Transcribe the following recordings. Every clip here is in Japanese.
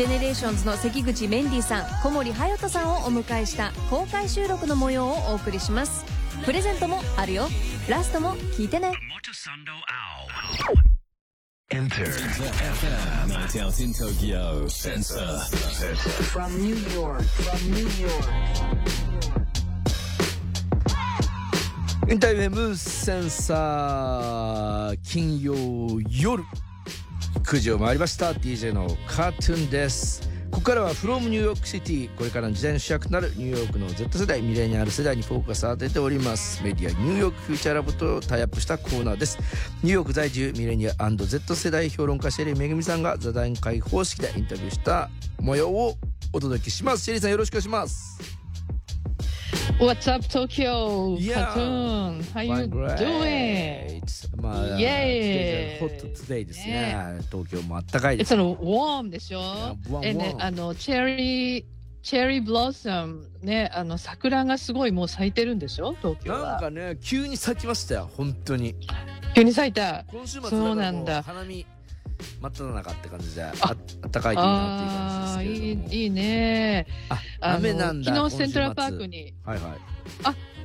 ジェネレーションズの関口メンディーさん小森隼人さんをお迎えした公開収録の模様をお送りします。プレゼントもあるよ。ラストも聞いてね。 InterFM Night Out in Tokyo Sensor from New York. From New York. InterFM Sensor 金曜夜9時を回りました。DJ のカートゥーンです。ここからは from ニューヨークシティ。これからの時代の主役となるニューヨークの Z 世代ミレニアル世代にフォーカスを当てております。メディアニューヨークフューチャーラボとタイアップしたコーナーです。ニューヨーク在住ミレニア &Z 世代評論家シェリーめぐみさんが座談会方式でインタビューした模様をお届けします。シェリーさんよろしくお願いします。What's up, Tokyo? Yeah. Cartoon. How you doing? まあ、Yay. ホットトゥデイですね。東京もあったかいで It's す。a warm でしょ？Warm, えね warm.、あの、チェリー、チェリーブロッサム、ね、あの、桜がすごいもう咲いてるんでしょ？東京なんは。かね、急に咲きましたよ、本当に。急に咲いた。今週末そうなんだ花見真っ只中って感じで、ああったかいといいなああー、っていう感じです。いい、いいね。あ、雨なんだ。昨日セントラルパークに。はいはい。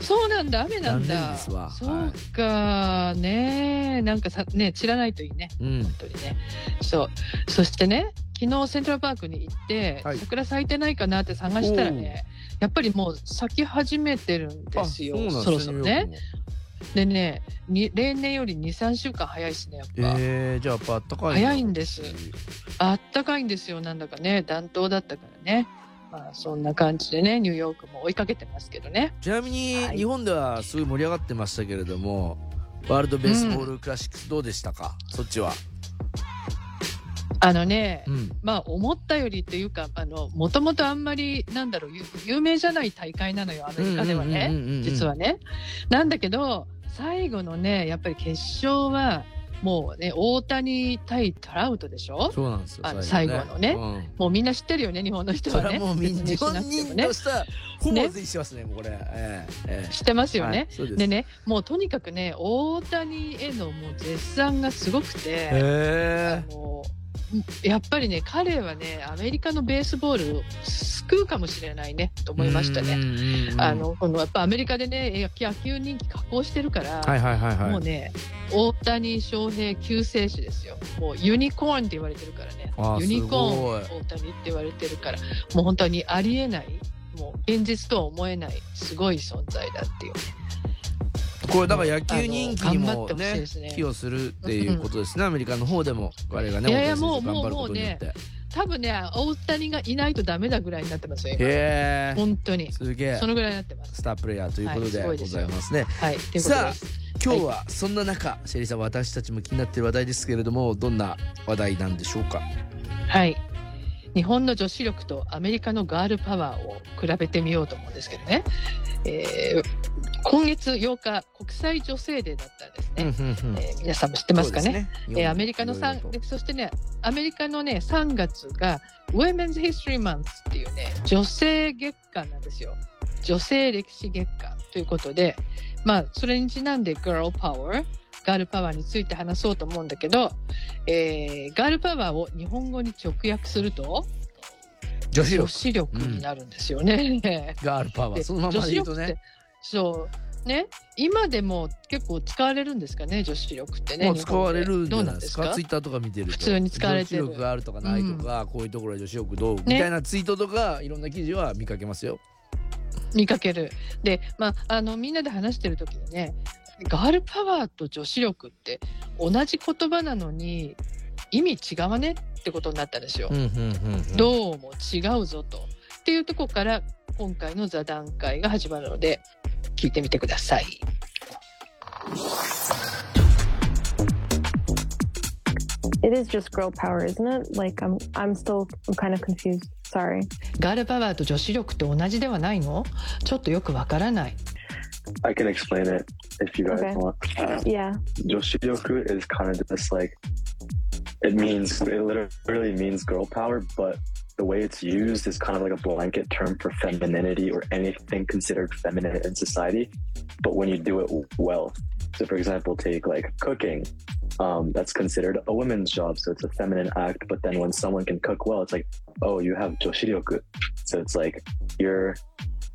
そうなんだ、雨なんだ。ですわそうか、ねなんかさ、ね、散らないといいね。うん。本当にね。そう。そしてね、昨日セントラルパークに行って、はい桜咲いてないかなって探したらね、やっぱりもう咲き始めてるんですよ。あそろそろね。。でねに、例年より2、3週間早いですね、やっぱ。えー、じゃあやっぱあったかい。早いんですあったかいんですよ、なんだかね、暖冬だったからね。まあ、そんな感じでね、ニューヨークも追いかけてますけどね。ちなみに、はい日本ではすごい盛り上がってましたけれども、ワールドベースボールクラシックスどうでしたか、そっちは。あのね、うん。まあ、思ったよりっていうか、あの、もともとあんまり、なんだろう、有有名じゃない大会なのよ、アメリカではね。実はね。なんだけど、最後のね、やっぱり決勝は、もうね、大谷対トラウトでしょ？そうなんですよ。あの最最後のねうんもうみんな知ってるよね、日本の人そはね。もうみんな 日説明しな本人と。したらほぼ全員ますね、もうこれ。えええ知ってますえよね。はいでね、もうとにかくね、大谷へのもう絶賛がすごくて、へあのやっぱりね、彼はね、アメリカのベースボールを救うかもしれないね、とえ思いましたね。ねあ、の、このやっぱアメリカでね、野球人気下降してるから、はいはいはいはい。もうね、大谷翔平救世主ですよ。もうユニコーンって言われてるからねユニコーンす大谷って言われてるから、もう本当にありえない、もう現実とは思えない、すごい存在だっていうね。これだから野球人気にもね寄与するっていうことですね、アメリカの方でも彼がね大谷選手もう頑張ることによって多分ね、大谷がいないとダメだぐらいになってますよ、今。本当に。すげえそのぐらいになってます。スタープレイヤーということでごはいすございますね、はい。さあ。今日はそんな中、シェリーさん私たちも気になっている話題ですけれどもどんな話題なんでしょうか？はい。日本の女子力とアメリカのガールパワーを比べてみようと思うんですけどね。えー今月8日、国際女性デーだったんですね。うんうんうんえー皆さんも知ってますかね？すねえーアメリカのいろいろと3でそしてね、アメリカのね、3月が Women's History Month っていうね、女性月間なんですよ。女性歴史月間ということで、まあ、それにちなんで Girl Power、ガールパワーについて話そうと思うんだけど、えーガールパワーを日本語に直訳すると、女女子力。子力になるんですよね。ガールパワー。でそのままで言うとね、そう。ね、今でも結構使われるんですかね、女子力ってね。もう使われるんじどゃないんですすか？ツイッターとか見てると。普通に使われてる。女子力があるとかないとか、こういうところで女子力どう、みたいなツイートとかいろんな記事は見かけますよ。見かける。で、まあ、あの、みんなで話してる時にね、ガールパワーと女子力って同じ言葉なのに意味違わねってことになったんですよ。どうも違うぞと。っていうところから今回の座談会が始まるので聞いてみてください。It is just girl power, isn't it? Like I'm I'm still I'm kind of confused. Sorry. ガールパワーと女子力って同じではないの？ちょっとよくわからない。I can explain it if you guys Okay. want. Uh, Yeah. Yoshiryoku is kind of just like it means it literally means girl power, but the way it's used is kind of like a blanket term for femininity or anything considered feminine in society. But when you do it well, So, for example, take like cooking. Um, that's considered a woman's job, so it's a feminine act. But then when someone can cook well, it's like, oh, you have joshiryoku. So it's like you're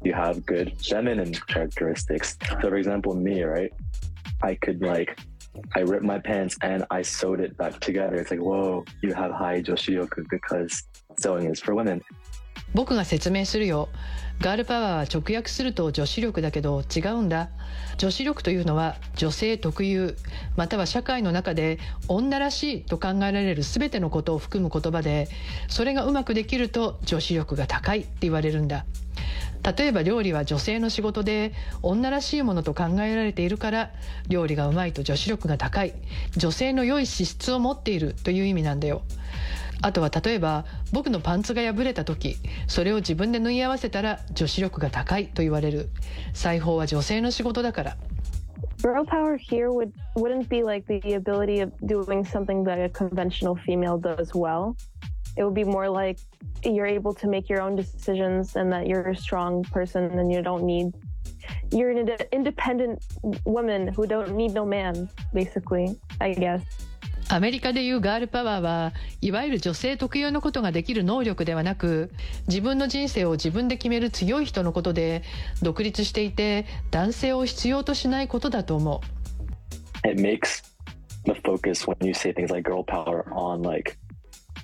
you have good feminine characteristics. So, for example, me, right? I could like I ripped my pants and I sewed it back together. It's like, whoa, you have high joshiryoku because sewing is for women. 僕が説明するよ ガールパワーは直訳すると女子力だけど違うんだ。女子力というのは女性特有または社会の中で女らしいと考えられる全てのことを含む言葉でそれがうまくできると女子力が高いって言われるんだ。例えば料理は女性の仕事で女らしいものと考えられているから料理がうまいと女子力が高い。女性の良い資質を持っているという意味なんだよ。あとは例えば僕のパンツが破れた時それを自分で縫い合わせたら女子力が高いと言われる裁縫は女性の仕事だから Girl power here would wouldn't be like the ability of doing something that a conventional female does well. It would be more like you're able to make your own decisions and that you're a strong person and you don't need you're an ind- independent woman who don't need no man basically i guess アメリカでいうガールパワーはいわゆる女性特有のことができる能力ではなく自分の人生を自分で決める強い人のことで独立していて男性を必要としないことだと思う It makes the focus when you say things like girl power on like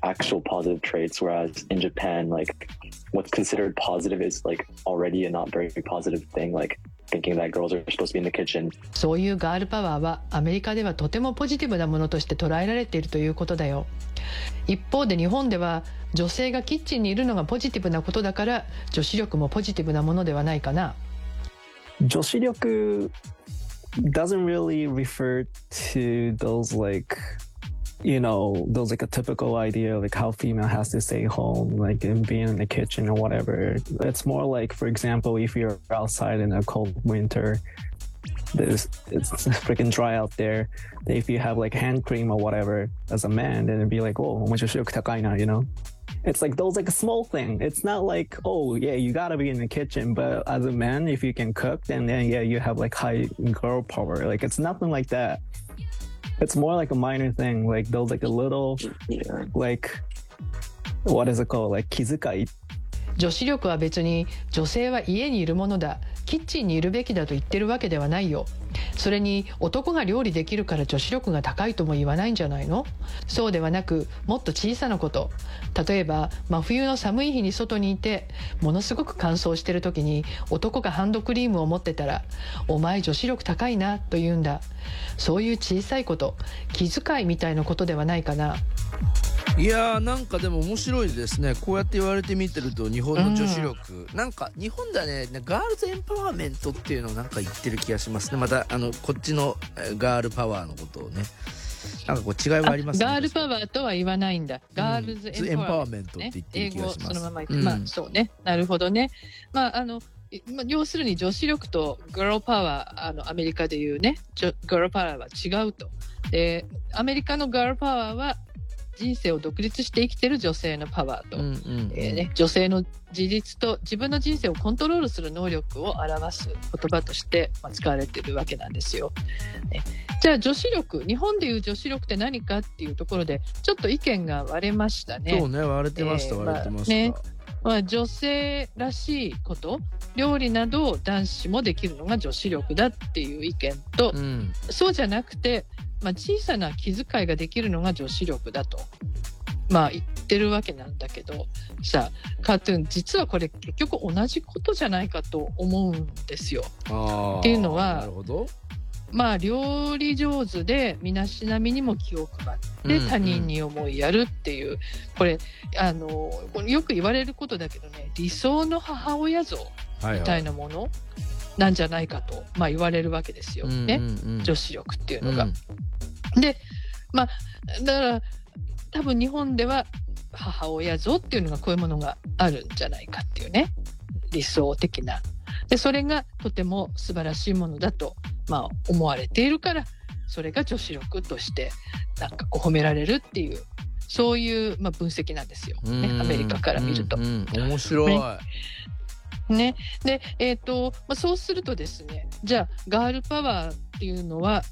actual positive traits, whereas in Japan, like what's considered positive is like already a not very positive thing, like thinking that girls are supposed to be in the kitchen. そういうガールパワーはアメリカではとてもポジティブなものとして捉えられているということだよ。一方で日本では女性がキッチンにいるのがポジティブなことだから女子力もポジティブなものではないかな。Joshiryoku doesn't really refer to those like you know, those like a typical idea like how female has to stay home, like and being in the kitchen or whatever. It's more like, for example, if you're outside in a cold winter, this it's freaking dry out there. If you have like hand cream or whatever as a man, then it'd be like, oh, you know. It's like those like a small thing. It's not like, oh yeah, you gotta be in the kitchen. But as a man, if you can cook, then then yeah, you have like high girl power. Like it's nothing like that. It's more like a minor thing like build like a little yeah like what is it called like 気遣い女子力は別に女性は家にいるものだキッチンにいるべきだと言ってるわけではないよそれに男が料理できるから女子力が高いとも言わないんじゃないの？そうではなくもっと小さなこと。例えば真冬の寒い日に外にいてものすごく乾燥してる時に男がハンドクリームを持ってたら「お前女子力高いな」と言うんだ。そういう小さいこと気遣いみたいなことではないかな。いやーなんかでも面白いですねこうやって言われてみてると日本の女子力、なんか日本ではねガールズエンパワーメントっていうのをなんか言ってる気がしますねまたあのこっちのえーガールパワーのことをねなんかこう違いはありますね gir l power とは言わないんだ。 girls empowerment。 empowerment って言ってる気がします英語そのまま言って、うんまあそうね。なるほどね。まああの、いまあ、要するに女子力と girl power、あのアメリカでいうね、 girl power は違うと。で、アメリカの girl power は人生を独立して生きてる女性のパワーと。うんうんえーね、女性の自立と自分の人生をコントロールする能力を表す言葉としてまあ使われているわけなんですよ。ねじゃあ女子力日本でいう女子力って何かっていうところでちょっと意見が割れましたね。そうね割れてました、えー割れてました、まあねまあ、女性らしいこと料理などを男子もできるのが女子力だっていう意見と、うんそうじゃなくて、まあ、小さな気遣いができるのが女子力だと、まあ、言ってるわけなんだけど。さあカートゥーン実はこれ結局同じことじゃないかと思うんですよ。っていうのはまあ料理上手で身だしなみにも気を配ってうん他人に思いやるっていう、これあのこれよく言われることだけどね理想の母親像みたいなものなんじゃないかと、まあ、言われるわけですよ。ね、うんうんうん。女子力っていうのが。うん。でまあだから多分日本では母親像っていうのがこういうものがあるんじゃないかっていうね。理想的な。でそれがとても素晴らしいものだと、まあ、思われているからそれが女子力としてなんかこう褒められるっていうそういう、まあ、分析なんですよ、ね、アメリカから見ると。面白い、ねね、で、えーとまあ、そうするとですねじゃあガールパワーっていうのは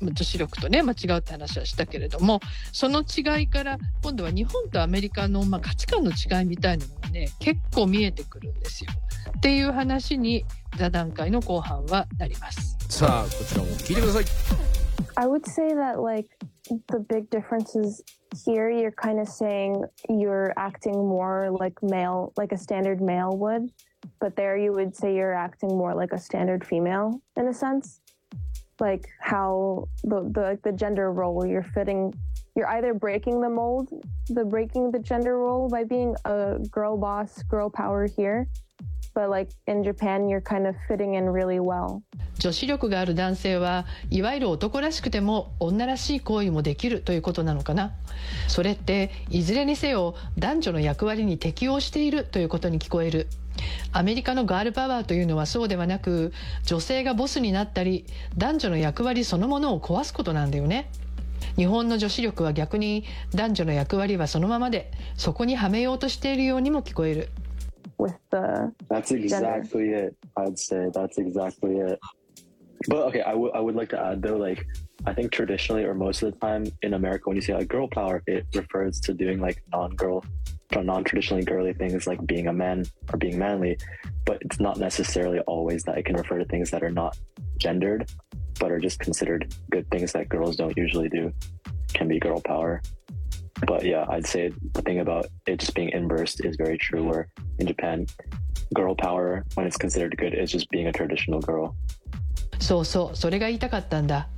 まあ女子力とね間違うって話はしたけれどもその違いから今度は日本とアメリカの、まあ、価値観の違いみたいなのがね結構見えてくるんですよ。っていう話に座談会の後半はなります。さあこちらも聞いてください I would say that like the big difference is here you're kind of saying you're acting more like male, like a standard male would, but there you would say you're acting more like a standard female in a sense. Like how the the like the gender role you're fitting you're either breaking the mold, the breaking the gender role by being a girl boss, girl power here, but like in Japan you're kind of fitting in really well. 女子力がある男性はいわゆる男らしくても女らしい行為もできるということなのかなそれっていずれにせよ男女の役割に適応しているということに聞こえるアメリカのガールパワーというのはそうではなく女性がボスになったり男女の役割そのものを壊すことなんだよね日本の女子力は逆に男女の役割はそのままでそこにはめようとしているようにも聞こえる with the That's exactly it. I'd say that's exactly it. But okay, I would I would like to add though, like I think traditionally or most of the time in America, when you say like girl power, it refers to doing like non-girl, non-traditionally girly things like being a man or being manly. But it's not necessarily always that it can refer to things that are not gendered, but are just considered good things that girls don't usually do. Can be girl power. But yeah, I'd say the thing about it just being inversed is very true. Where in Japan, girl power, when it's considered good, is just being a traditional girl. そうそうそれが言いたかったんだ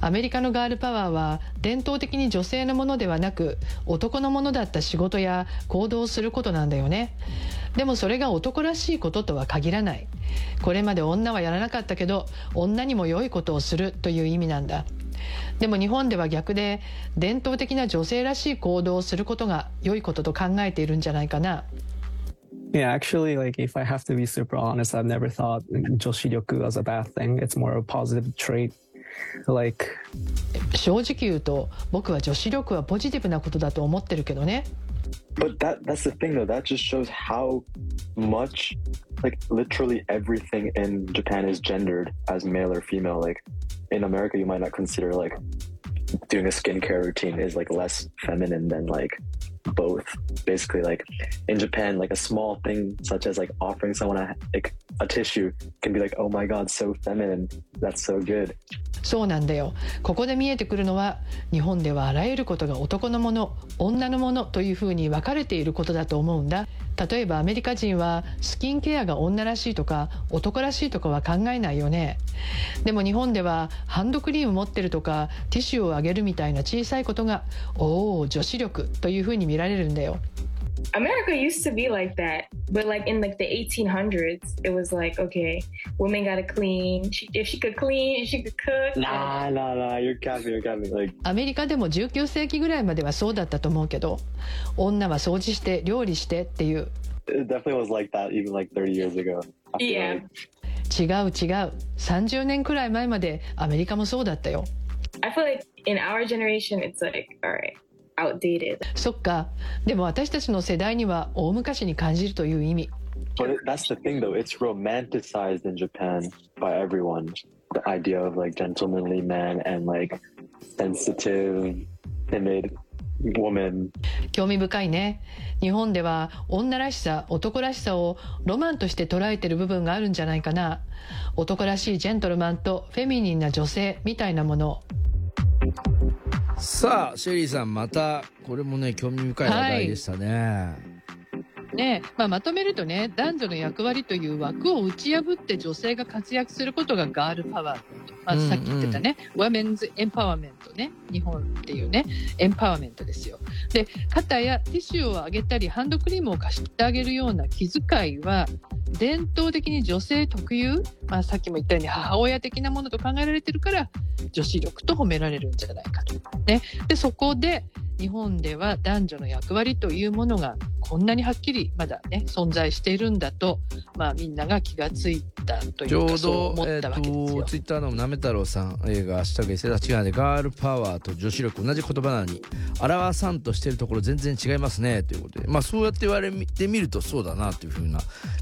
アメリカのガールパワーは伝統的に女性のものではなく男のものだった仕事や行動をすることなんだよねでもそれが男らしいこととは限らないこれまで女はやらなかったけど女にも良いことをするという意味なんだでも日本では逆で伝統的な女性らしい行動をすることが良いことと考えているんじゃないかな Yeah, actually, like if I have to be super honest, I've never thought joshiryoku as a bad thing. It's more a positive trait. Like, 正直言うと僕は女子力はポジティブなことだと思ってるけどね But that that's the thing though. That just shows how much, like literally everything in Japan is gendered as male or female. Like in America, you might not consider like doing a skincare routine is like less feminine than like both. Basically, like in Japan, like a small thing such as like offering someone a like a tissue can be like, oh my god, so feminine. That's so good. そうなんだよ。ここで見えてくるのは日本ではあらゆることが男のもの女のものというふうに分かれていることだと思うんだ。例えばアメリカ人はスキンケアが女らしいとか男らしいとかは考えないよね。でも日本ではハンドクリーム持ってるとかティッシュをあげるみたいな小さいことがおお女子力というふうに見られるんだよ。America used to be like that, but like in like the 1800s, it was like okay, women gotta clean. She, if she could clean, she could cook. Nah, nah, nah. You're capping. You're capping. Like アメリカでも19世紀ぐらいまではそうだったと思うけど女は掃除して料理してっていう it definitely was like that even like 30 years ago. Yeah. like. 違う違う30年くらい前までアメリカもそうだったよ I feel like in our generation, it's like all right, outdated. そっかでも私たちの世代には大昔に感じるという意味 But it, that's the thing, though. It's romanticized in Japan by everyone. The idea of like gentlemanly man and like sensitive, timid woman. 興味深いね日本では女らしさ男らしさをロマンとして捉えてる部分があるんじゃないかな男らしいジェントルマンとフェミニンな女性みたいなものさあシェリーさんまたこれもね興味深い話題でしたね、ねまあ、まとめるとね男女の役割という枠を打ち破って女性が活躍することがガールパワー。だとまずさっき言ってたね、ウェメンズエンパワーメントね。日本っていうね。エンパワーメントですよ。で肩やティッシュをあげたりハンドクリームを貸してあげるような気遣いは伝統的に女性特有、まあ、さっきも言ったように母親的なものと考えられてるから女子力と褒められるんじゃないかと。ね、でそこで日本では男女の役割というものがこんなにはっきりまだね存在しているんだと、まあ、みんなが気がついたといちょううかそうど思ったわけですよ。ツイッターのなめ太郎さん映画「明日が S 違でガールパワーと女子力同じ言葉なのに表さんとしてるところ全然違いますねということでまあそうやって言われてみるとそうだなというふうな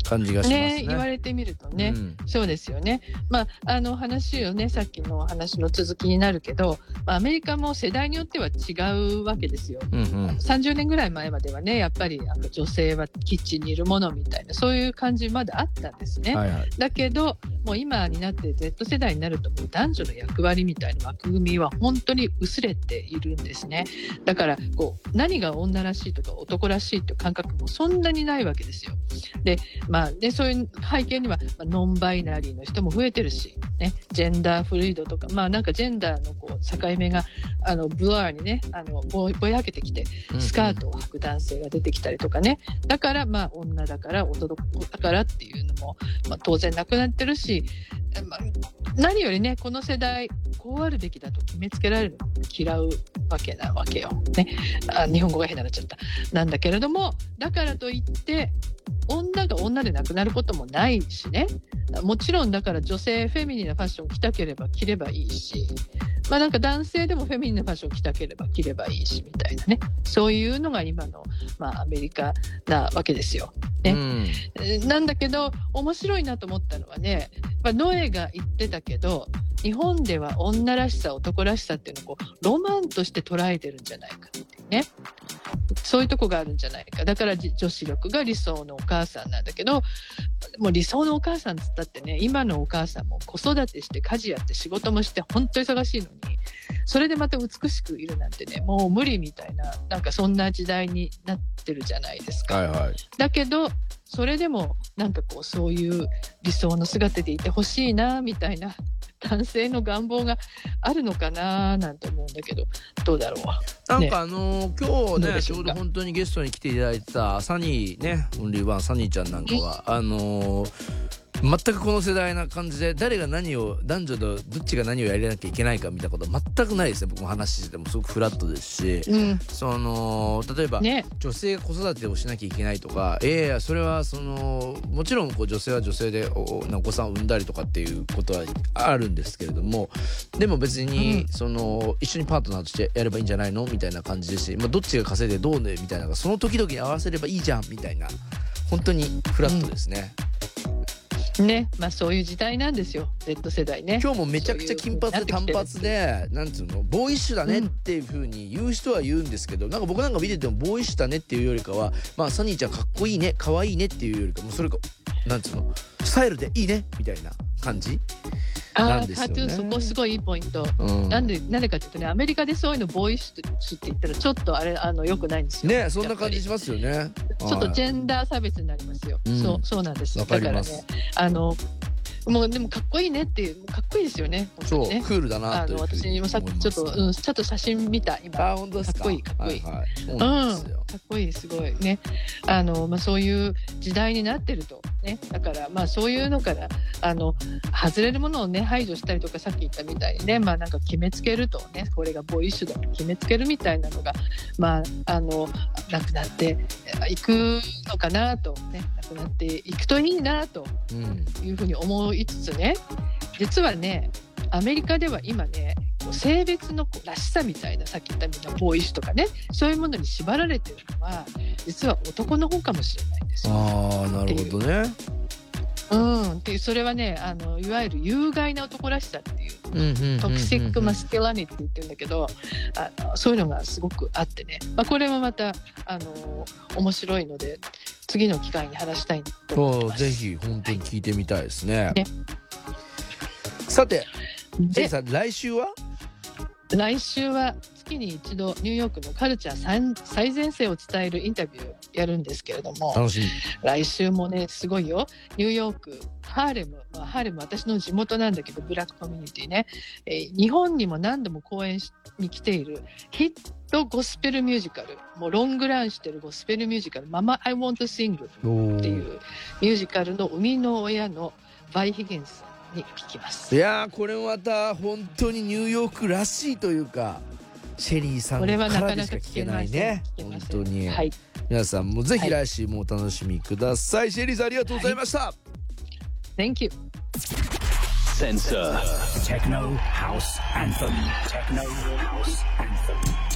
感じがしますね。ね言われてみるとね、うんそうですよね。まあ、あの話をね、さっきの話の続きになるけど、まあ、アメリカも世代によっては違うわけですよ。うんうん30年ぐらい前まではね、やっぱりあの女性はキッチンにいるものみたいな、そういう感じまだあったんですね。はいはいだけど、もう今になって Z 世代になると、もう男女の役割みたいな枠組みは本当に薄れているんですね。だから、こう、何が女らしいとか男らしいという感覚もそんなにないわけですよ。で、まあ、ね、そういう背景には、まあノンバイナリーの人も増えてるし、ね、ジェンダーフルイドとか、まあなんかジェンダーのこう境目が、あの、ブワーにね、あの、ぼぼやけてきて、スカートを履く男性が出てきたりとかね。だから、まあ、女だから、男だからっていうのも、まあ、当然なくなってるし、まあ、何よりね、この世代、こうあるべきだと決めつけられるの嫌うわけなわけよ。ね。あ日本語が変になっちゃった。なんだけれども、だからといって、女が女でなくなることもないしね。もちろんだから女性フェミニンなファッション着たければ着ればいいし、まあなんか男性でもフェミニンなファッション着たければ着ればいいしみたいなね。そういうのが今の、まあアメリカなわけですよ。ねうんえーなんだけど面白いなと思ったのはね、まあ、ノエが言ってたけど日本では女らしさ男らしさっていうのをこうロマンとして捉えてるんじゃないかっていうねそういうとこがあるんじゃないか。だから女子力が理想のお母さんなんだけどもう理想のお母さんっつったってね今のお母さんも子育てして家事やって仕事もして本当忙しいのにそれでまた美しくいるなんてねもう無理みたいななんかそんな時代になってるじゃないですか。はいはい。だけどそれでもなんかこうそういう理想の姿でいてほしいなみたいな男性の願望があるのかななんて思うんだけどどうだろう。なんかあのー今どう日ねちょうど本当にゲストに来ていただいてたサニーねオンリーワンサニーちゃんなんかはあのー全くこの世代な感じで誰が何を男女のどっちが何をやりなきゃいけないかみたいなことは全くないですね。僕も話しててもすごくフラットですし。うん。その例えば、ね。女性が子育てをしなきゃいけないとか。いやいやそれはそのもちろんこう女性は女性でおおお子さんを産んだりとかっていうことはあるんですけれども。でも別に、うん。その一緒にパートナーとしてやればいいんじゃないの？みたいな感じですし、まあ、どっちが稼いでどうね？みたいなその時々に合わせればいいじゃん？みたいな。本当にフラットですね、ねまあそういう時代なんですよ。Z 世代ね。今日もめちゃくちゃ金髪で単発でなんつうのボーイッシュだねっていう風に言う人は言うんですけど、なんか僕なんか見ててもボーイッシュだねっていうよりかはまあサニーちゃんかっこいいね可愛いねっていうよりかもうそれかなんつうのスタイルでいいねみたいな感じ、なんですよね。タトゥーそこすごいいいポイント。うん、なんでなんでかっていうとねアメリカでそういうのボーイッシュって言ったらちょっとあれあのよくないんですよ。ねそんな感じしますよね。ちょっとジンェンダー差別になりますよ、うん。そうそうなんです。だからねあのもうでもかっこいいねっていうかっこいいですよねそうにね。クールだなあの私もさっきちょっと、うん、ちょっと写真見た今。あ本当ですか？かっこいいかっこいい。はいはい、そううん、かっこいいすごいね。あの、まあ、そういう時代になってるとねだからまあそういうのからあの外れるものをね排除したりとかさっき言ったみたいにねまあなんか決めつけるとねこれがボーイッシュだと決めつけるみたいなのがまああのなくなっていくのかなとねなくなっていくといいなとうん。いうふうに思いつつね実はねアメリカでは今ね性別のこうらしさみたいなさっき言ったみたいなボーイッシュとかねそういうものに縛られてるのは実は男の方かもしれないんですよ。あなるほどねうん、っそれはねあのいわゆる有害な男らしさっていう toxic mas culinity って言ってるんだけどあのそういうのがすごくあってね、まあ、これもまたあの面白いので次の機会に話したいと思ってます。そうぜひ本当に聞いてみたいですね。ねさて、ジェイでさん来週は？来週は月に一度ニューヨークのカルチャー最最前線を伝えるインタビューやるんですけれども楽しみ。来週もねすごいよ。ニューヨークハーレム、まあ、ハーレム私の地元なんだけどブラックコミュニティね、えー日本にも何度も公演しに来ているヒットゴスペルミュージカル。もうロングランしてるゴスペルミュージカル「ママ I Want to Sing」おっていうミュージカルの生みの親のバイ・ヒゲンスさんに聞きます。い。やーこれまた本当にニューヨークらしいというか、シェリーさんこれはなかからなか聞でしか聞けないいね。本当に。はい、皆さんもぜはいひ来週もお楽しみください、シェリーさんありがとうございました、Thank you. Sensor. Techno House Anthem. Techno House Anthem. Techno